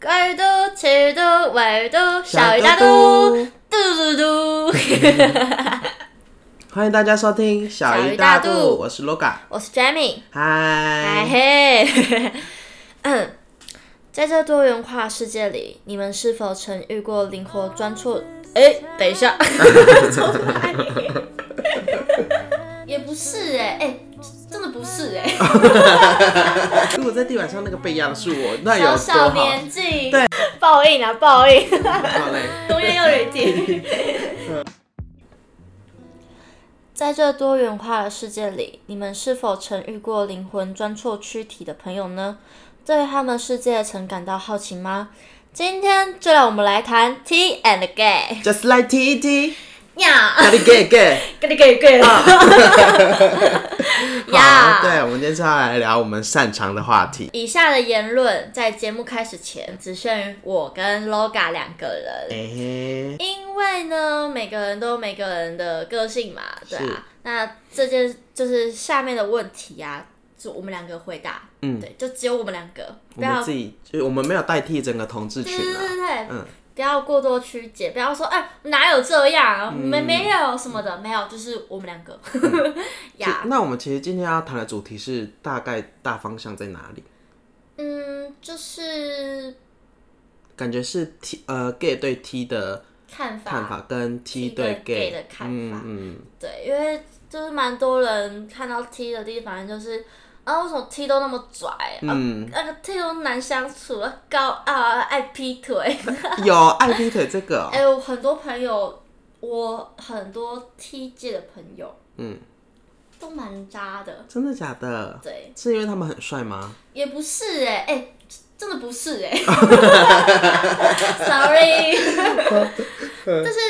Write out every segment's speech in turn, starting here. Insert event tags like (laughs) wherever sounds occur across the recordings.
二度、七度、五度，小鱼大肚，嘟嘟嘟。(laughs) 欢迎大家收听小鱼大度，我是 Loga，我是 Jamie，嗨，嘿。(laughs) 嗯，在这多元化世界里，你们是否曾遇过灵活钻错？哎，等一下，(laughs) 也不是哎，哎。真的不是哎、欸！(laughs) 如果在地板上那个被压的是我，那有小小年纪，对，报应啊，报应！好嘞，永远要人点。在这多元化的世界里，你们是否曾遇过灵魂钻错躯体的朋友呢？对他们世界曾感到好奇吗？今天就让我们来谈 T and Gay，Just like T T。呀，给你给给，给你给给。(laughs) 好，对，我们今天就要来聊我们擅长的话题。以下的言论在节目开始前只限于我跟 Loga 两个人，欸、因为呢，每个人都有每个人的个性嘛，对啊。那这件就是下面的问题啊，就我们两个回答，嗯，对，就只有我们两个，不要自己，就我们没有代替整个同志群啊，对对对，嗯。不要过多曲解，不要说哎、欸，哪有这样？没、嗯、没有什么的，没有，就是我们两个。(laughs) 呀.那我们其实今天要谈的主题是大概大方向在哪里？嗯，就是感觉是 T 呃 gay 对 T 的看法，看法跟 T 对 gay 的看法。嗯，对，因为就是蛮多人看到 T 的地方就是。啊，为什么 T 都那么拽？嗯，那个 T 都难相处，高傲啊，爱劈腿。(laughs) 有爱劈腿这个？哎、欸，我很多朋友，我很多 T 界的朋友，嗯，都蛮渣的。真的假的？对，是因为他们很帅吗？也不是哎、欸，哎、欸，真的不是哎、欸。(laughs) (laughs) Sorry，但是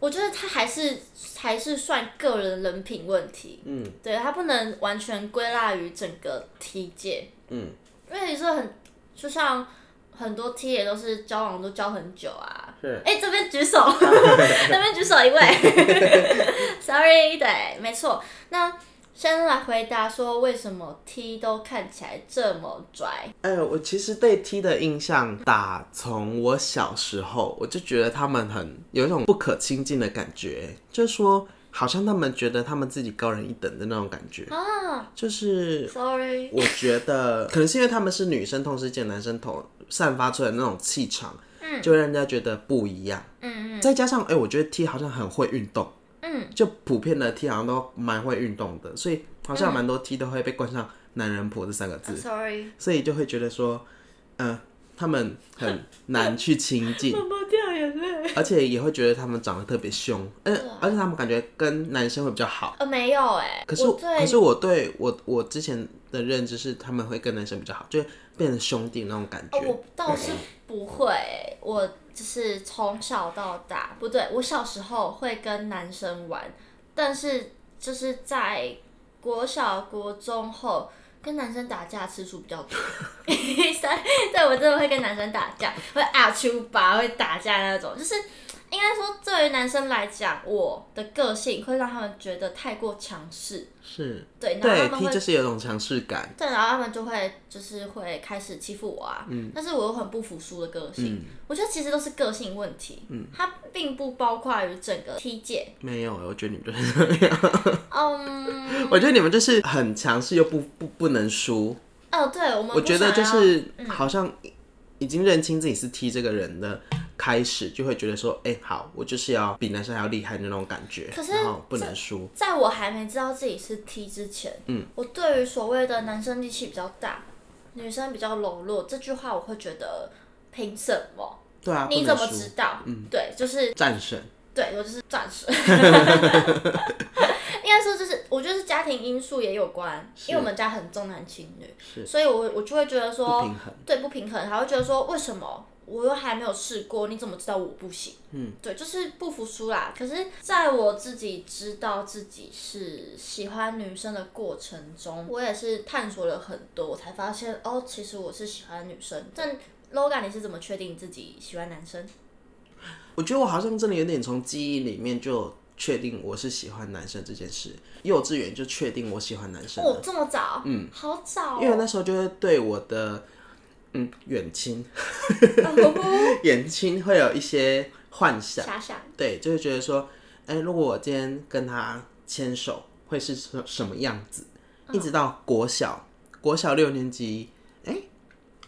我觉得他还是。还是算个人人品问题，嗯，对，他不能完全归纳于整个 T 界，嗯，因为你说很，就像很多 T 也都是交往都交很久啊，是，哎、欸，这边举手，(laughs) 那边举手一位，(laughs) Sorry，对，没错，那。先来回答说，为什么 T 都看起来这么拽？哎、欸，我其实对 T 的印象，打从我小时候我就觉得他们很有一种不可亲近的感觉，就是说好像他们觉得他们自己高人一等的那种感觉啊。就是，Sorry，我觉得可能是因为他们是女生，同时见男生头散发出来的那种气场，嗯，就让人家觉得不一样。嗯嗯，再加上哎、欸，我觉得 T 好像很会运动。嗯，就普遍的 T 好像都蛮会运动的，所以好像蛮多 T 都会被冠上“男人婆”这三个字。Sorry，所以就会觉得说，嗯、呃，他们很难去亲近。(laughs) 妈妈掉眼泪。而且也会觉得他们长得特别凶，嗯、呃，而且他们感觉跟男生会比较好。呃，没有哎。可是，可是我对我我之前的认知是他们会跟男生比较好，就变成兄弟那种感觉。哦，我倒是不会，我。就是从小到大，不对，我小时候会跟男生玩，但是就是在国小、国中后，跟男生打架次数比较多。(laughs) (laughs) 对，我真的会跟男生打架，会啊出吧，会打架那种，就是。应该说，对于男生来讲，我的个性会让他们觉得太过强势。是，对，然后他们会就是有种强势感。对，然后他们就会就是会开始欺负我啊。嗯。但是我又很不服输的个性。嗯。我觉得其实都是个性问题。嗯。它并不包括于整个 T 界。没有，我觉得你们就是这样。(laughs) 嗯。我觉得你们就是很强势又不不不能输。哦，对，我们。我觉得就是好像已经认清自己是 T 这个人的。开始就会觉得说，哎、欸，好，我就是要比男生还要厉害的那种感觉，可是然后不能输。在我还没知道自己是 T 之前，嗯，我对于所谓的男生力气比较大，女生比较柔弱这句话，我会觉得凭什么？对啊，你怎么知道？嗯，对，就是战神。对，我就是战神。应该说，就是我觉得是家庭因素也有关，因为我们家很重男轻女，所以我我就会觉得说对，不平衡，还会觉得说为什么？我又还没有试过，你怎么知道我不行？嗯，对，就是不服输啦。可是，在我自己知道自己是喜欢女生的过程中，我也是探索了很多，我才发现哦，其实我是喜欢女生。但 Logan，你是怎么确定自己喜欢男生？我觉得我好像真的有点从记忆里面就确定我是喜欢男生这件事。幼稚园就确定我喜欢男生。哦，这么早？嗯，好早哦。因为那时候就会对我的。嗯，远亲，(laughs) 远亲会有一些幻想，遐想，对，就会觉得说，哎、欸，如果我今天跟他牵手，会是什什么样子？一直到国小，国小六年级，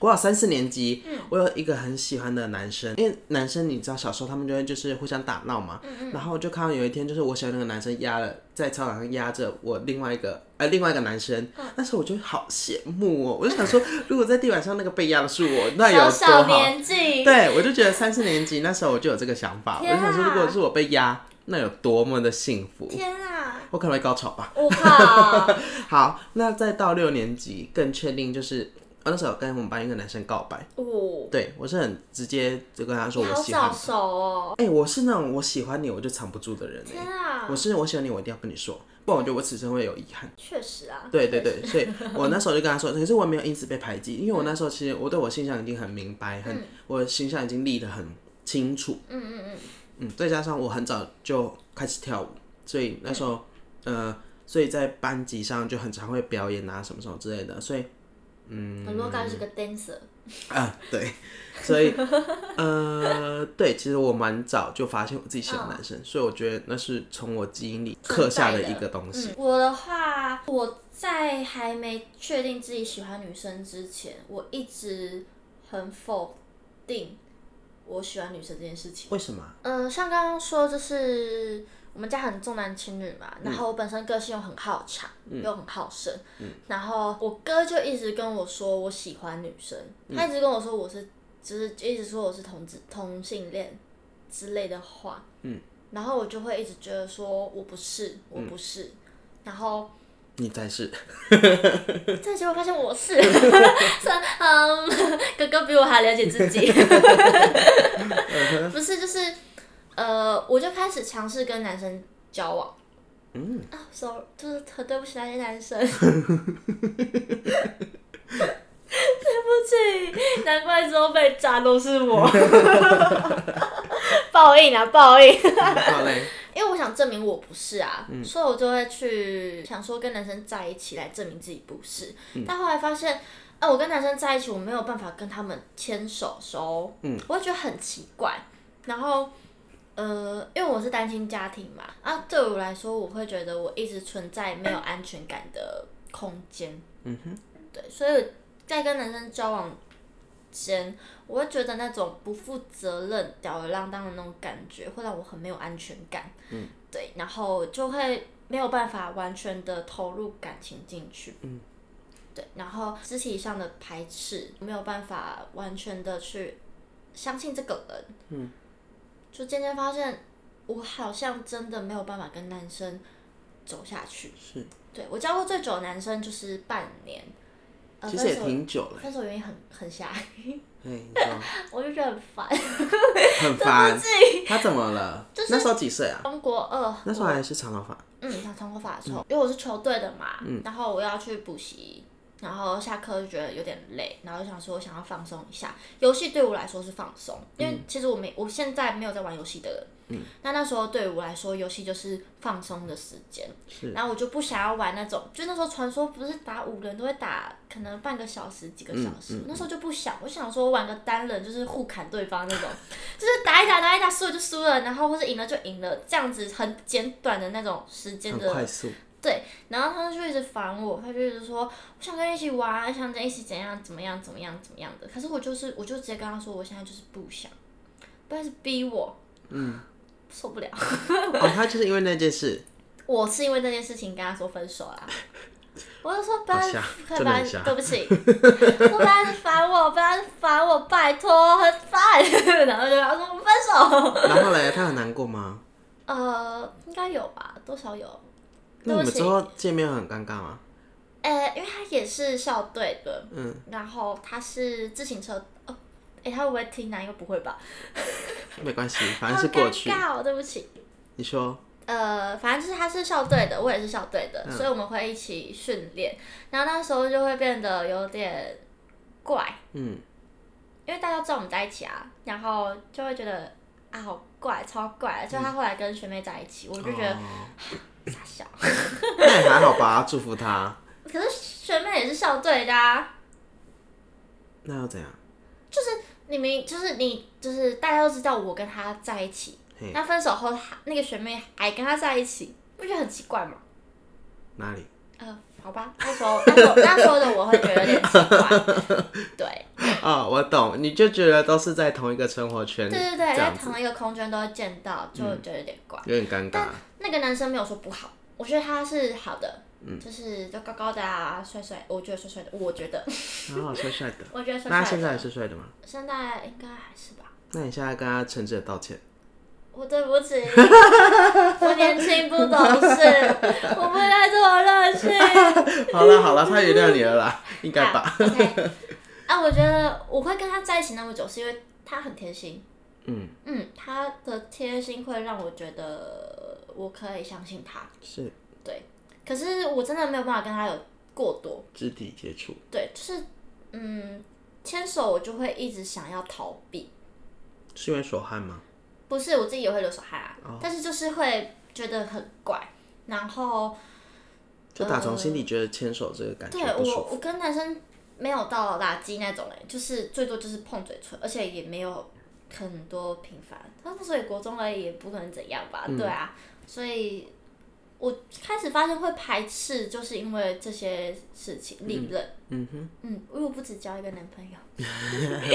国小三四年级，嗯，我有一个很喜欢的男生，因为男生你知道，小时候他们就会就是互相打闹嘛，然后就看到有一天，就是我喜欢那个男生压了在操场上压着我另外一个。呃，另外一个男生，那时候我就好羡慕哦，我就想说，(laughs) 如果在地板上那个被压的是我，那有多好？小小年纪，对，我就觉得三四年级那时候我就有这个想法，我就想说，如果是我被压，那有多么的幸福！天啊，我可能会高潮吧。我靠！(laughs) 好，那再到六年级，更确定就是，我那时候跟我们班一个男生告白。哦，对我是很直接就跟他说我喜欢。好早熟哦。哎，我是那种我喜欢你我就藏不住的人。天啊！我是我喜欢你，我一定要跟你说。不然我觉得我此生会有遗憾。确实啊。对对对，所以我那时候就跟他说，可是我没有因此被排挤，因为我那时候其实我对我形象已经很明白，很、嗯、我的形象已经立得很清楚。嗯嗯嗯。嗯，再加上我很早就开始跳舞，所以那时候、嗯、呃，所以在班级上就很常会表演啊什么什么之类的，所以嗯。很多刚是个 dancer。啊，对。所以，呃，对，其实我蛮早就发现我自己喜欢男生，嗯、所以我觉得那是从我基因里刻下的一个东西。嗯、我的话，我在还没确定自己喜欢女生之前，我一直很否定我喜欢女生这件事情。为什么？嗯、呃，像刚刚说，就是我们家很重男轻女嘛，然后我本身个性又很好强，嗯、又很好胜，嗯、然后我哥就一直跟我说我喜欢女生，嗯、他一直跟我说我是。就是一直说我是同志同性恋之类的话，嗯，然后我就会一直觉得说我不是，我不是，嗯、然后你才是，但结果发现我是，(laughs) 嗯，哥哥比我还了解自己，(laughs) 不是，就是呃，我就开始尝试跟男生交往，嗯啊，sorry，就是很对不起那些男生。对不起，难怪之后被渣都是我，(laughs) 报应啊报应！因为我想证明我不是啊，嗯、所以我就会去想说跟男生在一起来证明自己不是。嗯、但后来发现，啊，我跟男生在一起，我没有办法跟他们牵手手，嗯，我会觉得很奇怪。然后，呃，因为我是单亲家庭嘛，啊，对我来说，我会觉得我一直存在没有安全感的空间。嗯哼，对，所以。在跟男生交往前，我会觉得那种不负责任、吊儿郎当的那种感觉，会让我很没有安全感。嗯，对，然后就会没有办法完全的投入感情进去。嗯，对，然后肢体上的排斥，没有办法完全的去相信这个人。嗯，就渐渐发现，我好像真的没有办法跟男生走下去。是，对，我交过最久的男生就是半年。其实也挺久了。分手原因很很狭隘。嘿，(laughs) 我就觉得很烦。很 (laughs) 烦。他怎么了？那时候几岁啊？中国二。那时候还是长头发。嗯，他长头发的时候，因为我是球队的嘛，然后我要去补习，然后下课就觉得有点累，然后就想说我想要放松一下。游戏对我来说是放松，因为其实我没，我现在没有在玩游戏的人。嗯，那那时候对我来说，游戏就是放松的时间。是。然后我就不想要玩那种，就那时候传说不是打五人都会打，可能半个小时、几个小时。嗯嗯、那时候就不想，我想说玩个单人，就是互砍对方那种，就是打一打打一打，输了就输了，然后或者赢了就赢了，这样子很简短的那种时间的。快速。对，然后他就一直烦我，他就一直说我想跟你一起玩，想跟你一起怎样怎么样怎么样怎么样的。可是我就是，我就直接跟他说，我现在就是不想，不然是逼我。嗯。(laughs) 受不了！哦，他就是因为那件事。(laughs) 我是因为那件事情跟他说分手啦。我就说不要，不要，对不起，不要烦我，不要烦我，拜托，很烦。(laughs) 然后就跟他说我们分手。然后嘞，他很难过吗？呃，应该有吧，多少有。那你们之后见面很尴尬吗？呃，因为他也是校队的，嗯，然后他是自行车。哎、欸，他会不会听呢？应该不会吧。(laughs) 没关系，反正是过去。尴尬哦，对不起。你说。呃，反正就是他是校队的，我也是校队的，嗯、所以我们会一起训练。然后那时候就会变得有点怪。嗯。因为大家知道我们在一起啊，然后就会觉得啊，好怪，超怪。就他后来跟学妹在一起，嗯、我就觉得 (sighs) 傻笑。那也还好吧，祝福他。可是学妹也是校队的啊。那要怎样？就是你们，就是你，就是大家都知道我跟他在一起，那分手后，那个学妹还跟他在一起，不觉得很奇怪吗？哪里？呃，好吧，那时候那时候那时候的我会觉得有点奇怪，(laughs) 对。啊、哦，我懂，你就觉得都是在同一个生活圈，对对对，在同一个空间都会见到，就觉得有点怪，嗯、有点尴尬。但那个男生没有说不好，我觉得他是好的。嗯，就是就高高的啊，帅帅，我觉得帅帅的，我觉得。(laughs) 啊，帅帅的。我觉得帅帅的。那他现在还是帅的吗？现在应该还是吧。那你现在跟他诚挚的道歉。我对不起，我年轻不懂事，我不应该这么任性。好了好了，他原谅你了啦，(laughs) 应该吧。OK。啊，我觉得我会跟他在一起那么久，是因为他很贴心。嗯。嗯，他的贴心会让我觉得我可以相信他。是。对。可是我真的没有办法跟他有过多肢体接触。对，就是嗯，牵手我就会一直想要逃避。是因为手汗吗？不是，我自己也会流手汗啊。Oh. 但是就是会觉得很怪，然后就打从心里觉得牵手这个感觉。对，我，我跟男生没有到垃圾那种哎，就是最多就是碰嘴唇，而且也没有很多频繁。他所以国中而已，也不可能怎样吧？嗯、对啊，所以。我开始发现会排斥，就是因为这些事情，历任，嗯哼，嗯，因为我不止交一个男朋友，(laughs)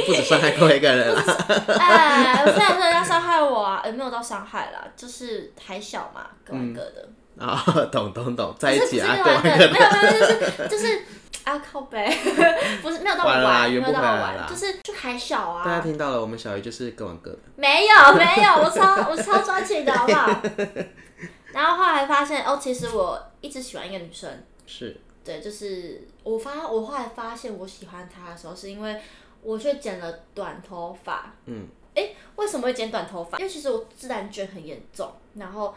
不止伤害过一个人了。(laughs) 哎，虽然说人家伤害我啊，也没有到伤害啦，就是还小嘛，各玩各的。啊，懂懂懂，在一起啊，各玩各的，没有没有，就是就是 (laughs) 啊，靠北，(laughs) 不是没有到玩，没有到玩，就是就还小啊。大家听到了，我们小鱼就是各玩各的。没有 (laughs) 没有，我超我超专情的，好不好？(laughs) 然后后来发现哦，其实我一直喜欢一个女生，是对，就是我发我后来发现我喜欢她的时候，是因为我去剪了短头发。嗯，哎，为什么会剪短头发？因为其实我自然卷很严重，然后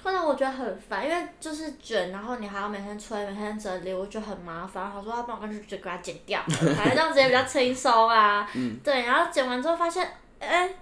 突然我觉得很烦，因为就是卷，然后你还要每天吹，每天整理，我觉得很麻烦。然后说要不然我干脆就给它剪掉，(laughs) 反正这样子也比较轻松啊。嗯，对，然后剪完之后发现，哎。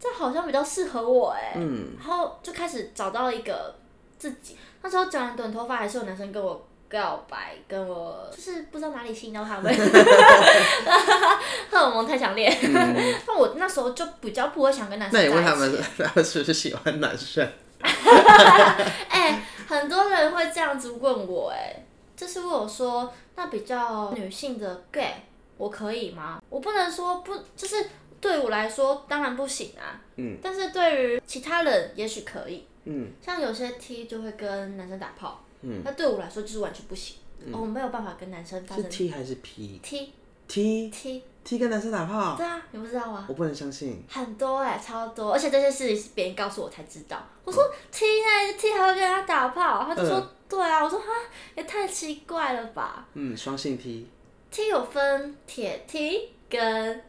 这好像比较适合我哎，嗯、然后就开始找到一个自己。那时候剪完短头发，还是有男生跟我告白，跟我就是不知道哪里吸引到他们，(laughs) (laughs) 荷尔蒙太强烈。嗯、那我那时候就比较不会想跟男生在一起。那你问他们，他们是不是喜欢男生？(laughs) 哎，很多人会这样子问我哎，就是问我说，那比较女性的 gay，我可以吗？我不能说不，就是。对我来说当然不行啊，嗯，但是对于其他人也许可以，嗯，像有些 T 就会跟男生打炮，嗯，那对我来说就是完全不行，我没有办法跟男生发生。是 T 还是 P？T T T T 跟男生打炮？对啊，你不知道吗？我不能相信。很多哎，超多，而且这些事情是别人告诉我才知道。我说 T 呢？T 还会跟他打炮？他就说对啊。我说哈，也太奇怪了吧。嗯，双性 T。T 有分铁 T 跟。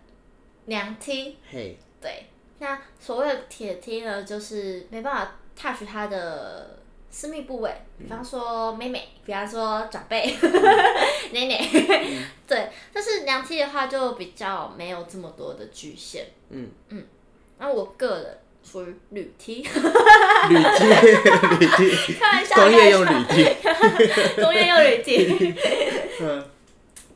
娘 T，嘿，对，那所谓的铁 T 呢，就是没办法 touch 他的私密部位，比方说妹妹，比方说长辈，(laughs) 奶奶，(laughs) 对，但是娘 T 的话就比较没有这么多的局限，嗯。嗯，那我个人属于铝 T，铝 T，(laughs) 铝 T，开玩笑，工业用铝 T，工业用铝 T，嗯，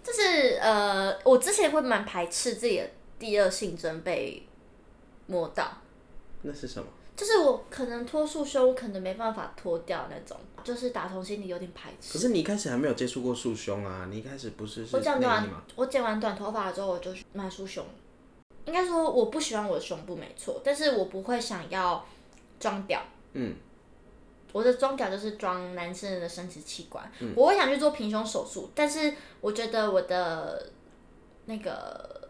就是呃，我之前会蛮排斥自己的。第二性征被摸到，那是什么？就是我可能脱束胸，我可能没办法脱掉那种，就是打从心里有点排斥。可是你一开始还没有接触过束胸啊，你一开始不是是我剪完，我剪完短头发之后我就买束胸。应该说我不喜欢我的胸部没错，但是我不会想要装屌。嗯，我的装屌就是装男生的生殖器官。嗯，我会想去做平胸手术，但是我觉得我的那个。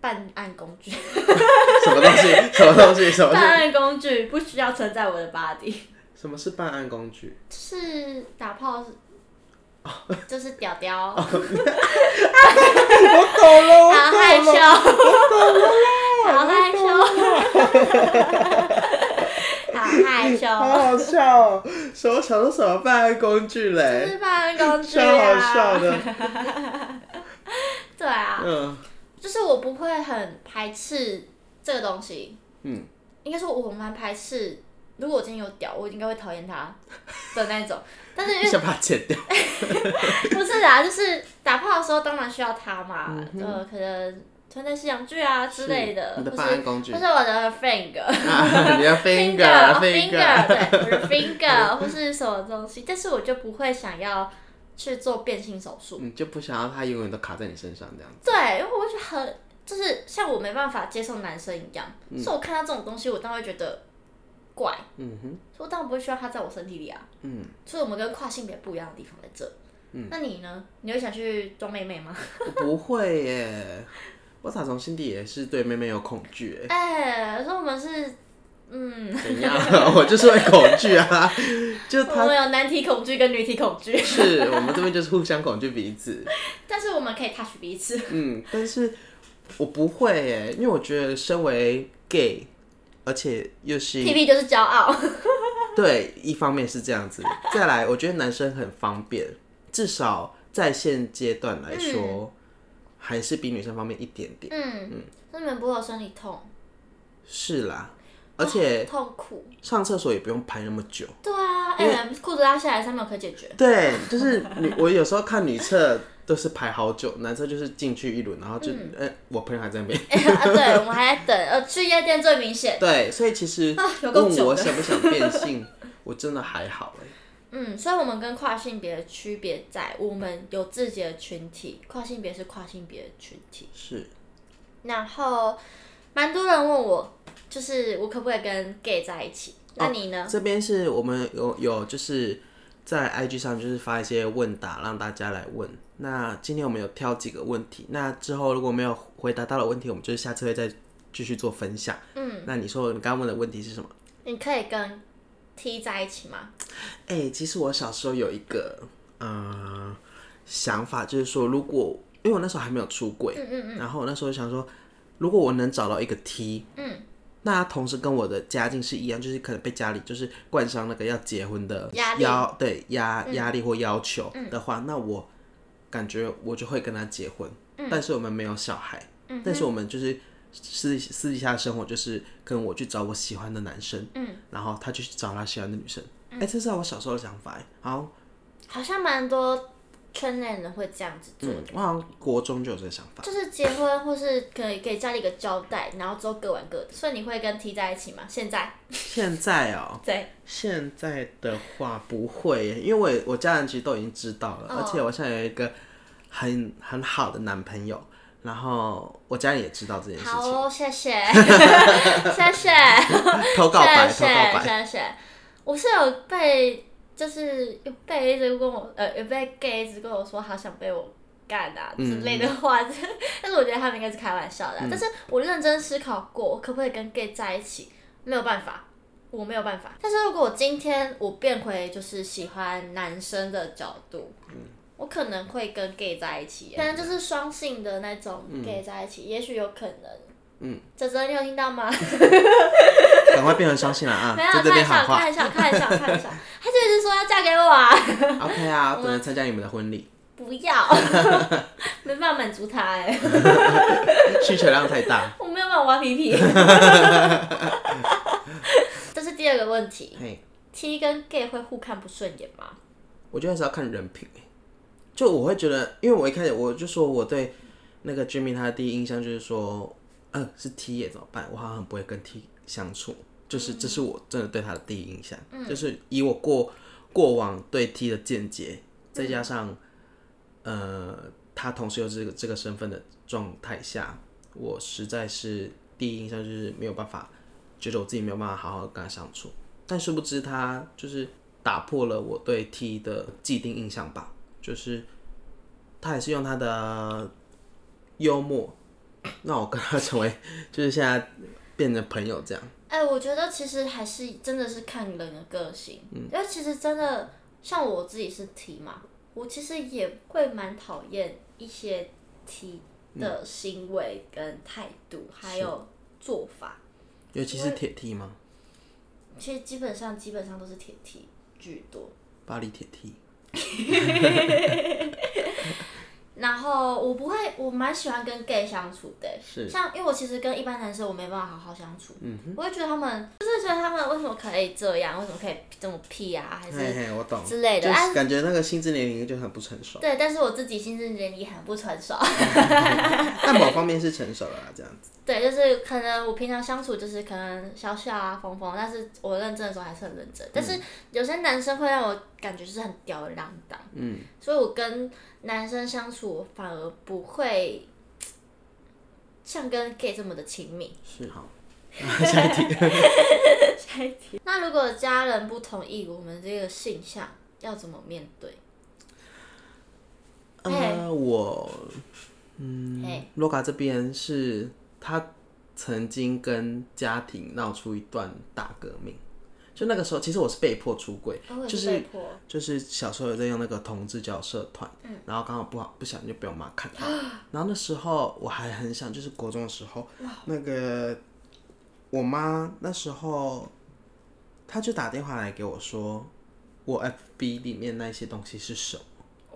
办案工具，(laughs) 什么东西？什么东西？什么？办案工具不需要存在我的 body。什么是办案工具？是打炮，就是屌屌。(laughs) 我懂了，我好害羞，我懂了，好害羞，(laughs) 好害羞，好好笑哦！什么想说什么办案工具嘞？是办案工具啊，超好笑的。对啊。嗯。就是我不会很排斥这个东西，嗯，应该说我蛮排斥如果我今天有屌，我应该会讨厌他的那种。(laughs) 但是因为想把它剪掉。(laughs) 不是啊，就是打炮的时候当然需要他嘛，呃、可能穿戴式阳具啊之类的，你的办案工具，或是我的 finger，(laughs) 你的 finger，finger，对，我的 finger，或是什么东西，但是我就不会想要去做变性手术，你就不想要他永远都卡在你身上这样子。对，因为我会觉得很，就是像我没办法接受男生一样，嗯、所以我看到这种东西，我当然会觉得。怪，嗯哼，所以我当然不会需要他在我身体里啊，嗯，所以我们跟跨性别不一样的地方在这，嗯，那你呢？你会想去装妹妹吗？我不会耶，(laughs) 我打从心底也是对妹妹有恐惧哎，哎、欸，说我们是，嗯，怎样？(laughs) 我就是会恐惧啊，(laughs) 就他我们有男体恐惧跟女体恐惧，是我们这边就是互相恐惧彼此，(laughs) 但是我们可以 touch 彼此，嗯，但是我不会耶，因为我觉得身为 gay。而且又是 T V 就是骄傲，对，一方面是这样子。再来，我觉得男生很方便，至少在现阶段来说，嗯、还是比女生方便一点点。嗯嗯，那你们不会有生理痛？是啦，而且、哦、痛苦，上厕所也不用排那么久。对啊，哎为，裤子拉下来三秒可以解决。对，就是女，我有时候看女厕。都是排好久，男厕就是进去一轮，然后就，哎、嗯欸，我朋友还在那边、欸 (laughs) 啊。对，我们还在等，呃，去夜店最明显。对，所以其实 (laughs) 问我想不想变性，我真的还好哎。嗯，所以我们跟跨性别的区别在，我们有自己的群体，跨性别是跨性别的群体。是。然后，蛮多人问我，就是我可不可以跟 gay 在一起？那你呢？哦、这边是我们有有就是。在 IG 上就是发一些问答，让大家来问。那今天我们有挑几个问题，那之后如果没有回答到的问题，我们就是下次会再继续做分享。嗯，那你说你刚刚问的问题是什么？你可以跟 T 在一起吗？哎、欸，其实我小时候有一个呃想法，就是说如果因为我那时候还没有出轨，嗯嗯嗯，然后我那时候想说，如果我能找到一个 T，嗯。那他同时跟我的家境是一样，就是可能被家里就是冠上那个要结婚的压力，对压压力或要求的话，嗯、那我感觉我就会跟他结婚。嗯、但是我们没有小孩，嗯、但是我们就是私私底下的生活就是跟我去找我喜欢的男生，嗯、然后他就去找他喜欢的女生。哎、这是我小时候的想法。好，好像蛮多。圈内人会这样子做嗯，我好像国中就有这个想法，就是结婚或是可以给家里一个交代，然后之后各玩各的。所以你会跟 T 在一起吗？现在？现在哦、喔，(laughs) 对，现在的话不会，因为我我家人其实都已经知道了，而且我现在有一个很很好的男朋友，然后我家人也知道这件事情。好，谢谢，(laughs) 谢谢，投稿白，投稿白，谢谢。我是有被。就是有被一直跟我，呃，有被 gay 一直跟我说好想被我干啊之类的话，嗯、但是我觉得他们应该是开玩笑的、啊。嗯、但是我认真思考过，我可不可以跟 gay 在一起？没有办法，我没有办法。但是如果我今天我变回就是喜欢男生的角度，嗯、我可能会跟 gay 在一起，可能就是双性的那种 gay 在一起，嗯、也许有可能。嗯，泽泽，你有听到吗？赶快变成相信了啊！(laughs) 没有，开玩笑，开玩笑，开玩笑，开玩笑。他就一直说要嫁给我啊。(laughs) OK 啊，不能参加你们的婚礼。不要，(laughs) 没办法满足他哎。需求量太大。我没有办法挖屁屁。这是第二个问题。T 跟 gay 会互看不顺眼吗？我觉得还是要看人品。就我会觉得，因为我一开始我就说我对那个 Jimmy 他的第一印象就是说。嗯、呃，是 T 也怎么办？我好像很不会跟 T 相处，就是这是我真的对他的第一印象，嗯、就是以我过过往对 T 的见解，再加上、嗯、呃他同时又是这个这个身份的状态下，我实在是第一印象就是没有办法，觉得我自己没有办法好好跟他相处。但殊不知他就是打破了我对 T 的既定印象吧，就是他也是用他的幽默。那我跟他成为，就是现在变成朋友这样。哎、欸，我觉得其实还是真的是看人的个性，嗯，因为其实真的像我自己是 T 嘛，我其实也会蛮讨厌一些 T 的行为跟态度，嗯、还有做法。尤其是铁 T 吗？其实基本上基本上都是铁 T 居多。巴黎铁 T。(laughs) 然后我不会，我蛮喜欢跟 gay 相处的，是，像因为我其实跟一般男生我没办法好好相处，嗯哼，我会觉得他们就是觉得他们为什么可以这样，为什么可以这么屁啊，还是嘿嘿我懂。之类的，就是感觉那个心智年龄就很不成熟。对，但是我自己心智年龄很不成熟，(laughs) 但某方面是成熟了啦，这样子。对，就是可能我平常相处就是可能笑笑啊、疯疯，但是我认真的时候还是很认真。但是有些男生会让我感觉就是很吊儿郎当，嗯，所以我跟男生相处我反而不会像跟 gay 这么的亲密。是好，(laughs) 下一题，(laughs) 下一题。那如果家人不同意我们这个性向，要怎么面对？呃.我，嗯，Loga、hey. 这边是。他曾经跟家庭闹出一段大革命，就那个时候，其实我是被迫出柜，哦，就是就是小时候有在用那个同志交社团，嗯，然后刚好不好不小心就被我妈看到，然后那时候我还很想，就是国中的时候，那个我妈那时候，她就打电话来给我说，我 FB 里面那些东西是什么？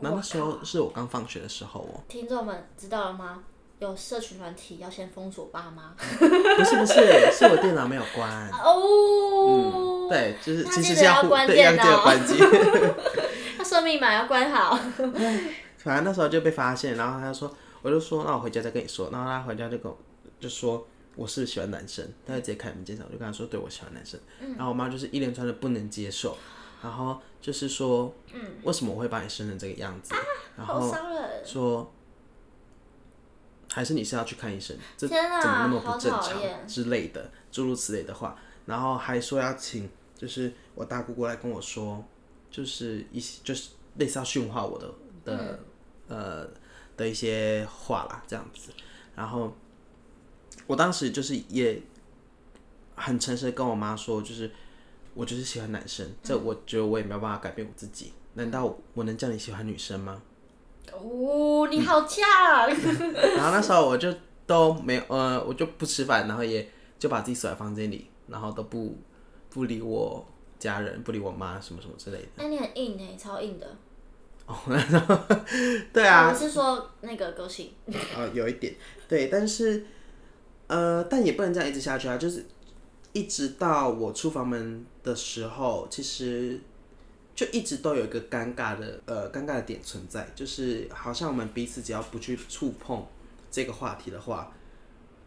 那那时候是我刚放学的时候哦，听众们知道了吗？有社群软体要先封锁爸妈？不是不是，是我电脑没有关。哦、嗯，对，就是其实是要关电脑，关机。(laughs) 他设密码要关好。(laughs) 反正那时候就被发现，然后他就说，我就说，那我回家再跟你说。然后他回家就跟我就说，我是喜欢男生，他就直接开门见山，我就跟他说，对，我喜欢男生。嗯、然后我妈就是一连串的不能接受，然后就是说，嗯，为什么我会把你生成这个样子？啊、然后说。还是你是要去看医生？这怎么那么不正常之类的，诸如此类的话，然后还说要请，就是我大姑姑来跟我说，就是一些就是类似要训话我的的、嗯、呃的一些话啦，这样子。然后我当时就是也很诚实的跟我妈说，就是我就是喜欢男生，嗯、这我觉得我也没有办法改变我自己。难道我能叫你喜欢女生吗？哦，你好恰、嗯！(laughs) 然后那时候我就都没有，呃，我就不吃饭，然后也就把自己锁在房间里，然后都不不理我家人，不理我妈什么什么之类的。那、欸，你很硬哎，超硬的。哦，(laughs) 对啊。我是说那个个性。呃，(laughs) 有一点，对，但是呃，但也不能这样一直下去啊，就是一直到我出房门的时候，其实。就一直都有一个尴尬的呃尴尬的点存在，就是好像我们彼此只要不去触碰这个话题的话，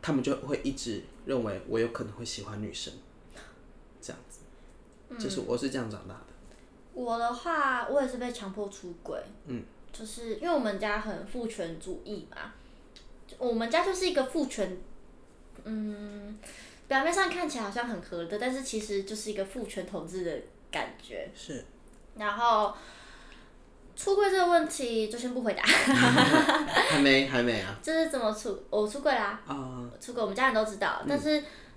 他们就会一直认为我有可能会喜欢女生，这样子，就是我是这样长大的。嗯、我的话，我也是被强迫出轨，嗯，就是因为我们家很父权主义嘛，我们家就是一个父权，嗯，表面上看起来好像很合的，但是其实就是一个父权统治的感觉，是。然后出柜这个问题就先不回答，还没还没啊。就是怎么出？我出柜啦。Uh, 出柜我们家人都知道，嗯、但是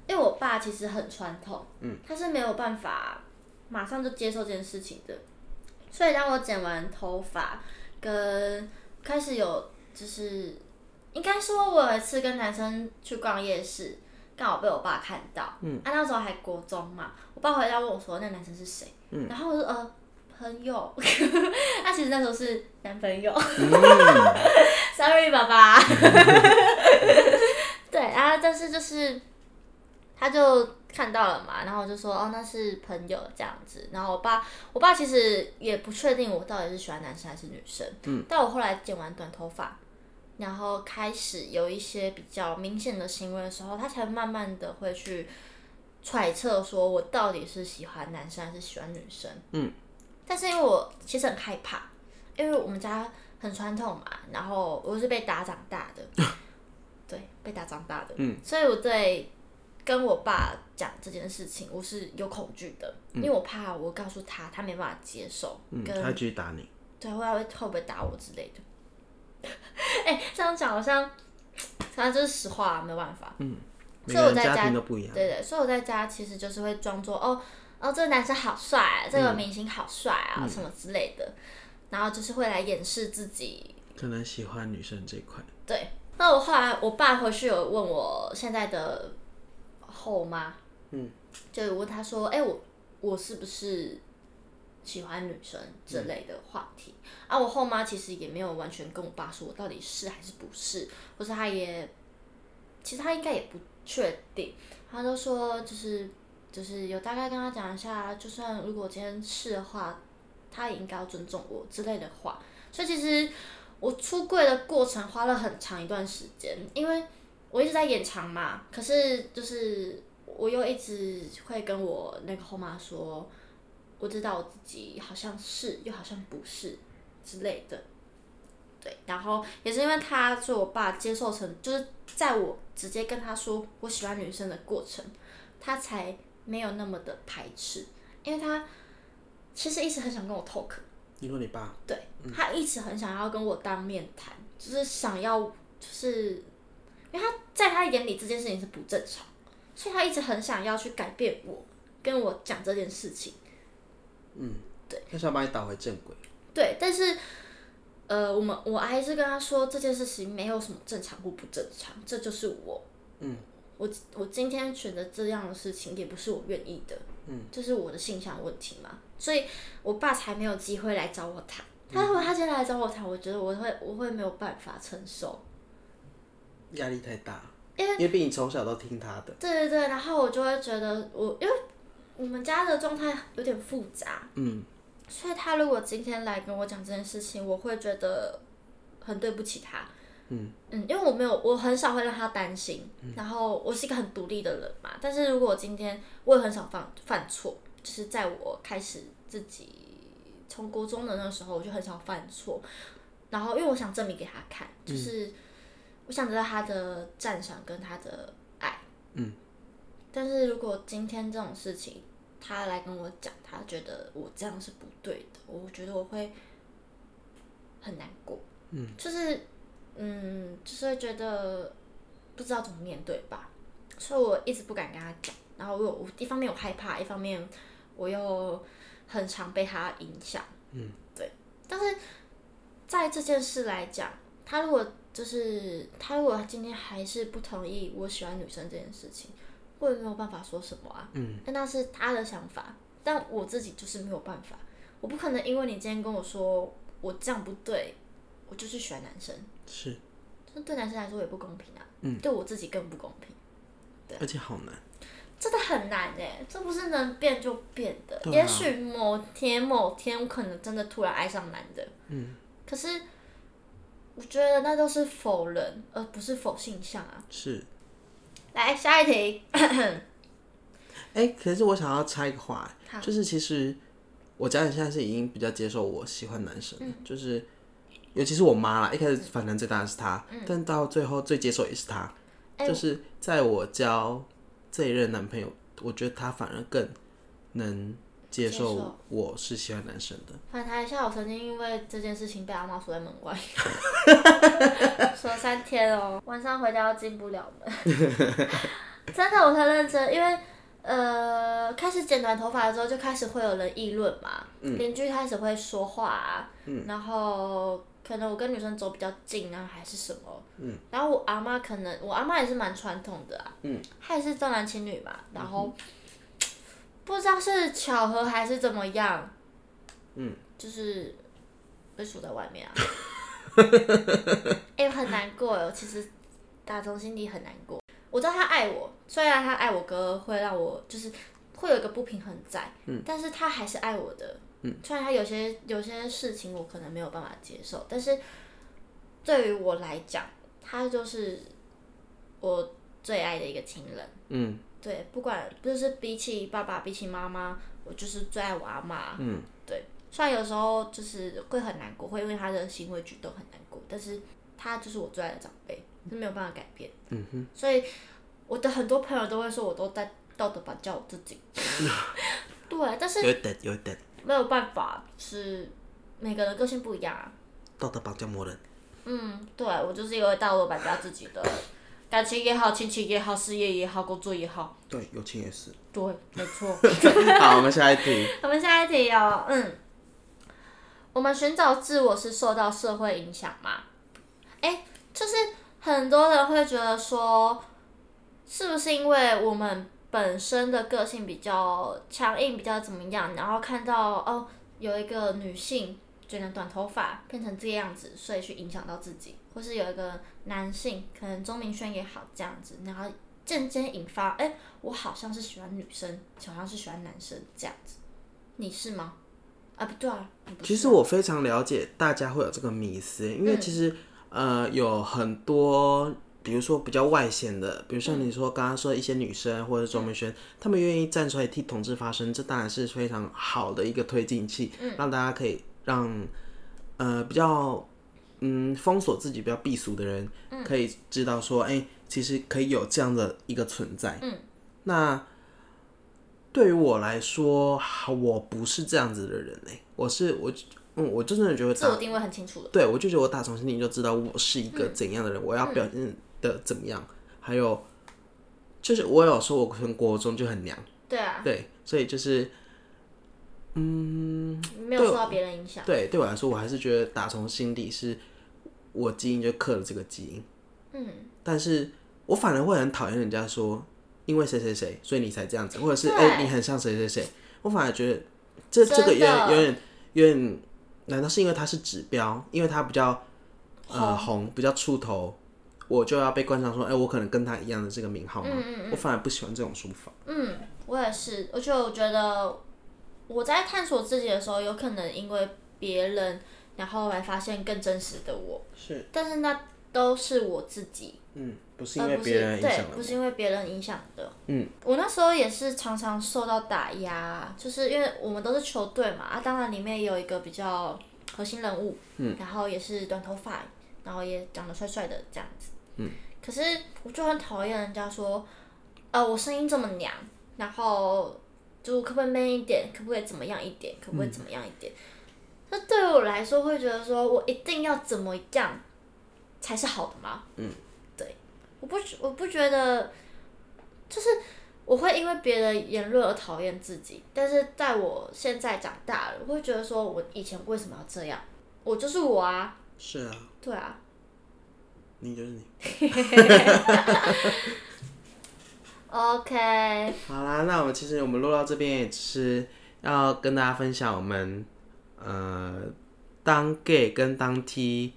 因为我爸其实很传统，嗯，他是没有办法马上就接受这件事情的。所以当我剪完头发，跟开始有就是，应该说我有一次跟男生去逛夜市，刚好被我爸看到，嗯，啊那时候还国中嘛，我爸回来问我说那男生是谁，嗯，然后我说呃。朋友，(laughs) 他其实那时候是男朋友。嗯、(laughs) Sorry，爸爸。(laughs) 对啊，但是就是，他就看到了嘛，然后就说哦，那是朋友这样子。然后我爸，我爸其实也不确定我到底是喜欢男生还是女生。嗯。但我后来剪完短头发，然后开始有一些比较明显的行为的时候，他才慢慢的会去揣测说我到底是喜欢男生还是喜欢女生。嗯。但是因为我其实很害怕，因为我们家很传统嘛，然后我是被打长大的，(laughs) 对，被打长大的，嗯，所以我对跟我爸讲这件事情，我是有恐惧的，嗯，因为我怕我告诉他，他没办法接受，嗯，跟他继续打你，对，会会会不会打我之类的，(laughs) 哎，欸，这样讲好像，反正就是实话，没有办法，嗯，所以我在家都不一样，对对，所以我在家其实就是会装作哦。哦，这个男生好帅啊，这个明星好帅啊，嗯，什么之类的，然后就是会来掩饰自己，可能喜欢女生这一块。对，那我后来我爸回去有问我现在的后妈，嗯，就问他说，哎，我我是不是喜欢女生之类的话题。嗯、啊，我后妈其实也没有完全跟我爸说我到底是还是不是，或是他也，其实他应该也不确定。他都说就是就是有大概跟他讲一下，就算如果今天是的话，他也应该要尊重我之类的话。所以其实我出柜的过程花了很长一段时间，因为我一直在掩藏嘛。可是就是我又一直会跟我那个后妈说，我知道我自己好像是又好像不是之类的。对，然后也是因为他做我爸接受成，就是在我直接跟他说我喜欢女生的过程，他才没有那么的排斥，因为他其实一直很想跟我 talk。你说你爸？对，他一直很想要跟我当面谈，就是想要，就是，因为他在他眼里这件事情是不正常，所以他一直很想要去改变我，跟我讲这件事情。嗯，对。他想把你打回正轨。对，但是，呃，我们我还是跟他说这件事情没有什么正常或不正常，这就是我。嗯。我我今天选择这样的事情也不是我愿意的。嗯。这是我的性向问题嘛。所以，我爸才没有机会来找我谈。他如果他今天来找我谈，我觉得我会我会没有办法承受，压力太大。因为因为毕竟从小都听他的。对对对，然后我就会觉得我因为我们家的状态有点复杂。嗯。所以他如果今天来跟我讲这件事情，我会觉得很对不起他。嗯嗯，因为我没有，我很少会让他担心。嗯。然后我是一个很独立的人嘛，但是如果我今天我也很少犯犯错。就是在我开始自己从国中的那个时候，我就很少犯错，然后因为我想证明给他看，就是我想得到他的赞赏跟他的爱。嗯。但是如果今天这种事情他来跟我讲，他觉得我这样是不对的，我觉得我会很难过。嗯。就是嗯，就是会觉得不知道怎么面对吧，所以我一直不敢跟他讲。然后我我一方面我害怕，一方面。我又很常被他影响，嗯，对。但是在这件事来讲，他如果就是他如果今天还是不同意我喜欢女生这件事情，我也没有办法说什么啊，嗯。但那是他的想法，但我自己就是没有办法，我不可能因为你今天跟我说我这样不对，我就去喜欢男生，是，这对男生来说也不公平啊，嗯，对我自己更不公平，对，而且好难。真的很难哎，这不是能变就变的。啊、也许某天某天，我可能真的突然爱上男的。嗯。可是，我觉得那都是否人，而不是否性向啊。是。来下一题。哎、欸，可是我想要插一个话，就是其实我家人现在是已经比较接受我喜欢男生，嗯、就是尤其是我妈啦，一开始反弹最大的是她，嗯、但到最后最接受也是她，欸、就是在我交。这一任男朋友，我觉得他反而更能接受我是喜欢男生的。反弹一下，我曾经因为这件事情被阿妈锁在门外，锁三天哦，晚上回家都进不了门。(laughs) 真的，我很认真，因为呃，开始剪短头发的时候，就开始会有人议论嘛，邻、嗯、居开始会说话啊，嗯、然后。可能我跟女生走比较近啊，还是什么？嗯。然后我阿妈可能，我阿妈也是蛮传统的啊。嗯。她也是重男轻女嘛，然后、嗯、不知道是巧合还是怎么样。嗯。就是被锁在外面啊。(laughs) 哎、欸，很难过哟，其实打从心底很难过。我知道他爱我，虽然他爱我哥会让我就是会有一个不平衡在，嗯，但是他还是爱我的。嗯，虽然他有些有些事情我可能没有办法接受，但是对于我来讲，他就是我最爱的一个亲人。嗯，对，不管就是比起爸爸，比起妈妈，我就是最爱我阿妈。嗯，对，虽然有时候就是会很难过，会因为他的行为举动很难过，但是他就是我最爱的长辈，是没有办法改变。嗯哼，所以我的很多朋友都会说，我都在道德绑架我自己。(laughs) 对，但是有点有点。没有办法，是每个人个性不一样啊。道德绑架魔人。嗯，对，我就是因为道德绑架自己的，感情也好，亲情也好，事业也好，工作也好。对，友情也是。对，没错。(laughs) 好，我们下一题。(laughs) 我们下一题哦，嗯，我们寻找自我是受到社会影响吗？哎，就是很多人会觉得说，是不是因为我们？本身的个性比较强硬，比较怎么样？然后看到哦，有一个女性卷了短头发变成这个样子，所以去影响到自己，或是有一个男性，可能钟明轩也好这样子，然后渐渐引发，哎、欸，我好像是喜欢女生，好像是喜欢男生这样子，你是吗？啊，不对啊。啊其实我非常了解大家会有这个迷思，因为其实、嗯、呃有很多。比如说比较外显的，比如像你说刚刚说一些女生或者是钟明轩，他们愿意站出来替同志发声，这当然是非常好的一个推进器，嗯、让大家可以让呃比较嗯封锁自己比较避俗的人，可以知道说，哎、欸，其实可以有这样的一个存在。嗯、那对于我来说，我不是这样子的人哎，我是我。嗯，我就真的觉得自我定位很清楚的。对，我就觉得我打从心里就知道我是一个怎样的人，嗯、我要表现的怎么样。嗯、还有，就是我有说我从国中就很娘。对啊。对，所以就是，嗯，没有受到别人影响。对，对我来说，我还是觉得打从心底是我基因就刻了这个基因。嗯。但是我反而会很讨厌人家说，因为谁谁谁，所以你才这样子，或者是哎、欸，你很像谁谁谁。我反而觉得这这个有点有点有点。难道是因为它是指标，因为它比较呃红，比较出头，我就要被冠上说，哎、欸，我可能跟他一样的这个名号吗？嗯嗯嗯，我反而不喜欢这种说法。嗯，我也是，而且我觉得我在探索自己的时候，有可能因为别人，然后来发现更真实的我。是，但是那都是我自己。嗯。不是因为别人影响的，对，不是因为别人影响的。嗯，我那时候也是常常受到打压，就是因为我们都是球队嘛，啊，当然里面也有一个比较核心人物，嗯，然后也是短头发，然后也长得帅帅的这样子，嗯，可是我就很讨厌人家说，呃，我声音这么娘，然后就可不可以 man 一点，可不可以怎么样一点，可不可以怎么样一点？那、嗯、对于我来说，会觉得说我一定要怎么样才是好的吗？嗯。对我不，我不觉得，就是我会因为别的言论而讨厌自己，但是在我现在长大了，我会觉得说，我以前为什么要这样？我就是我啊。是啊。对啊。你就是你。(laughs) OK。好啦，那我们其实我们录到这边也只是要跟大家分享我们呃当 gay 跟当 T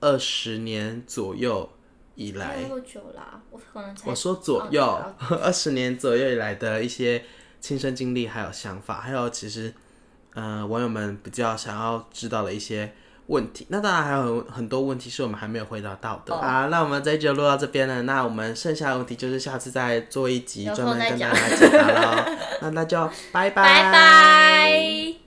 二十年左右。以来，我可能才我说左右 (laughs) 二十年左右以来的一些亲身经历，还有想法，还有其实，呃，网友们比较想要知道的一些问题。那当然还有很多问题是我们还没有回答到的。好、哦，那我们这一集就录到这边了。那我们剩下的问题就是下次再做一集专门跟大家解答喽。那那就拜拜。拜拜。